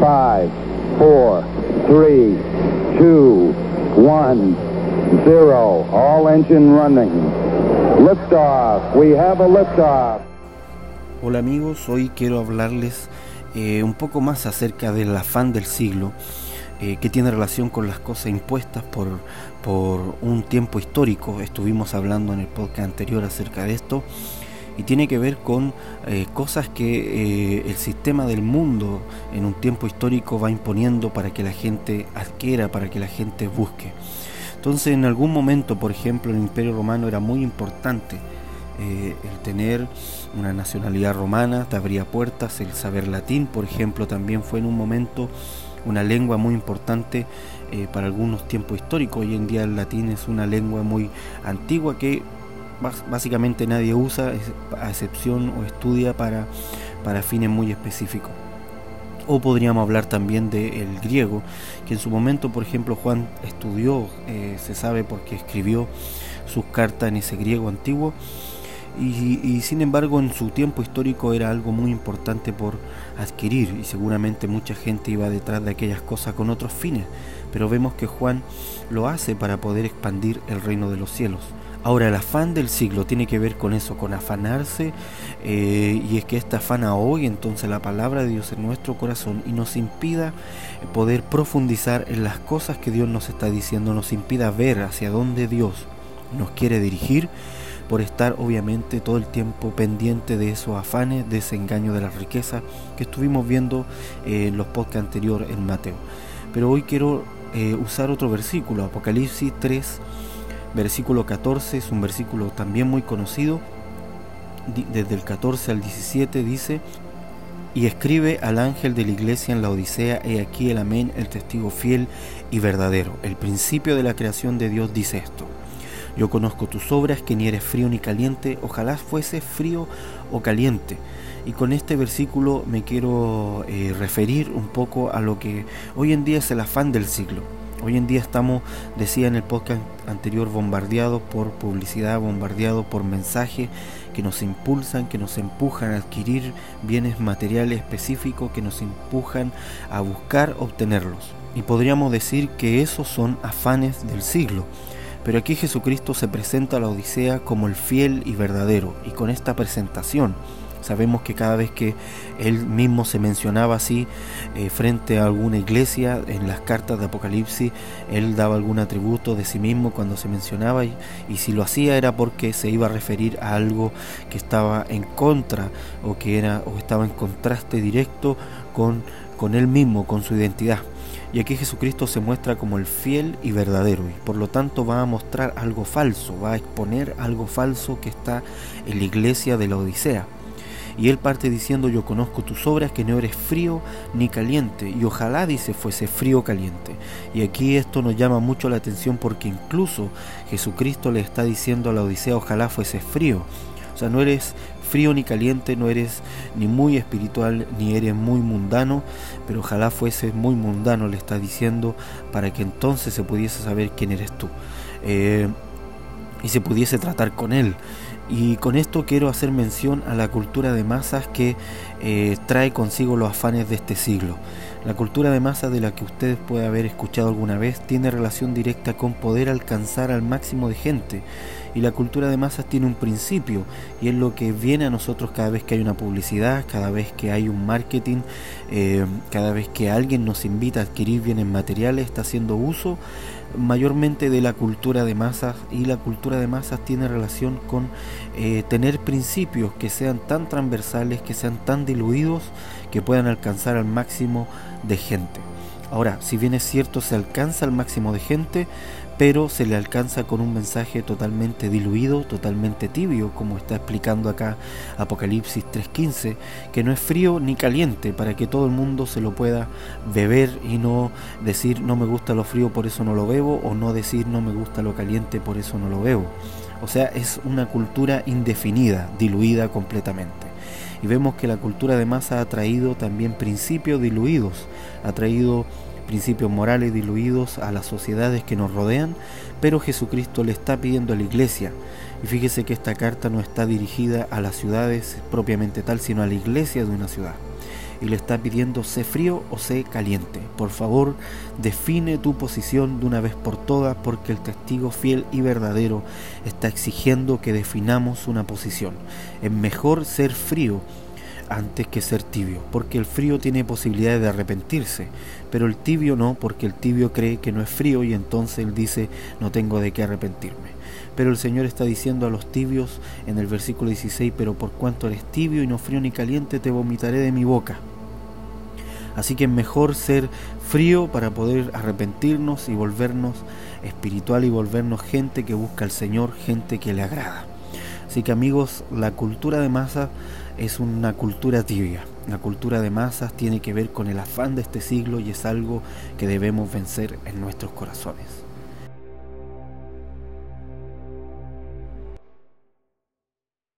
Five, four, three, two, one, zero. All engine running. Liftoff. We have a liftoff. Hola amigos, hoy quiero hablarles eh, un poco más acerca del afán del siglo eh, que tiene relación con las cosas impuestas por, por un tiempo histórico. Estuvimos hablando en el podcast anterior acerca de esto y tiene que ver con eh, cosas que eh, el sistema del mundo en un tiempo histórico va imponiendo para que la gente adquiera, para que la gente busque. Entonces en algún momento, por ejemplo, el Imperio Romano era muy importante el tener una nacionalidad romana, te abría puertas, el saber latín, por ejemplo, también fue en un momento una lengua muy importante eh, para algunos tiempos históricos. Hoy en día el latín es una lengua muy antigua que básicamente nadie usa, a excepción o estudia para, para fines muy específicos. O podríamos hablar también del griego, que en su momento, por ejemplo, Juan estudió, eh, se sabe porque escribió sus cartas en ese griego antiguo, y, sin embargo en su tiempo histórico era algo muy importante por adquirir y seguramente mucha gente iba detrás de aquellas cosas con otros fines, pero vemos que Juan lo hace para poder expandir el reino de los cielos. Ahora el afán del siglo tiene que ver con eso, con afanarse, eh, y es que esta afana hoy entonces la palabra de Dios en nuestro corazón y nos impida poder profundizar en las cosas que Dios nos está diciendo, nos impida ver hacia dónde Dios nos quiere dirigir por estar obviamente todo el tiempo pendiente de esos afanes, de ese engaño de la riqueza que estuvimos viendo eh, en los podcasts anteriores en Mateo. Pero hoy quiero eh, usar otro versículo, Apocalipsis 3, versículo 14, es un versículo también muy conocido, desde el 14 al 17 dice, y escribe al ángel de la iglesia en la Odisea, he aquí el amén, el testigo fiel y verdadero. El principio de la creación de Dios dice esto. Yo conozco tus obras, que ni eres frío ni caliente, ojalá fuese frío o caliente. Y con este versículo me quiero eh, referir un poco a lo que hoy en día es el afán del siglo. Hoy en día estamos, decía en el podcast anterior, bombardeados por publicidad, bombardeados por mensajes que nos impulsan, que nos empujan a adquirir bienes materiales específicos, que nos empujan a buscar obtenerlos. Y podríamos decir que esos son afanes del siglo. Pero aquí Jesucristo se presenta a la Odisea como el fiel y verdadero. Y con esta presentación sabemos que cada vez que él mismo se mencionaba así eh, frente a alguna iglesia en las cartas de Apocalipsis, él daba algún atributo de sí mismo cuando se mencionaba y, y si lo hacía era porque se iba a referir a algo que estaba en contra o que era o estaba en contraste directo con, con él mismo, con su identidad. Y aquí Jesucristo se muestra como el fiel y verdadero y por lo tanto va a mostrar algo falso, va a exponer algo falso que está en la iglesia de la Odisea. Y él parte diciendo, yo conozco tus obras, que no eres frío ni caliente. Y ojalá, dice, fuese frío caliente. Y aquí esto nos llama mucho la atención porque incluso Jesucristo le está diciendo a la Odisea, ojalá fuese frío. O sea, no eres frío ni caliente, no eres ni muy espiritual ni eres muy mundano, pero ojalá fuese muy mundano, le está diciendo, para que entonces se pudiese saber quién eres tú. Eh, y se pudiese tratar con él. Y con esto quiero hacer mención a la cultura de masas que eh, trae consigo los afanes de este siglo. La cultura de masas de la que ustedes pueden haber escuchado alguna vez tiene relación directa con poder alcanzar al máximo de gente. Y la cultura de masas tiene un principio y es lo que viene a nosotros cada vez que hay una publicidad, cada vez que hay un marketing, eh, cada vez que alguien nos invita a adquirir bienes materiales, está haciendo uso mayormente de la cultura de masas y la cultura de masas tiene relación con eh, tener principios que sean tan transversales, que sean tan diluidos, que puedan alcanzar al máximo de gente. Ahora, si bien es cierto, se alcanza al máximo de gente, pero se le alcanza con un mensaje totalmente diluido, totalmente tibio, como está explicando acá Apocalipsis 3.15, que no es frío ni caliente, para que todo el mundo se lo pueda beber y no decir no me gusta lo frío, por eso no lo bebo, o no decir no me gusta lo caliente, por eso no lo bebo. O sea, es una cultura indefinida, diluida completamente. Y vemos que la cultura de masa ha traído también principios diluidos, ha traído principios morales diluidos a las sociedades que nos rodean, pero Jesucristo le está pidiendo a la iglesia. Y fíjese que esta carta no está dirigida a las ciudades propiamente tal, sino a la iglesia de una ciudad. Y le está pidiendo sé frío o sé caliente. Por favor, define tu posición de una vez por todas porque el testigo fiel y verdadero está exigiendo que definamos una posición. Es mejor ser frío antes que ser tibio, porque el frío tiene posibilidades de arrepentirse, pero el tibio no, porque el tibio cree que no es frío y entonces él dice no tengo de qué arrepentirme. Pero el Señor está diciendo a los tibios en el versículo 16, pero por cuanto eres tibio y no frío ni caliente, te vomitaré de mi boca. Así que es mejor ser frío para poder arrepentirnos y volvernos espiritual y volvernos gente que busca al Señor, gente que le agrada. Así que amigos, la cultura de masa es una cultura tibia. La cultura de masas tiene que ver con el afán de este siglo y es algo que debemos vencer en nuestros corazones.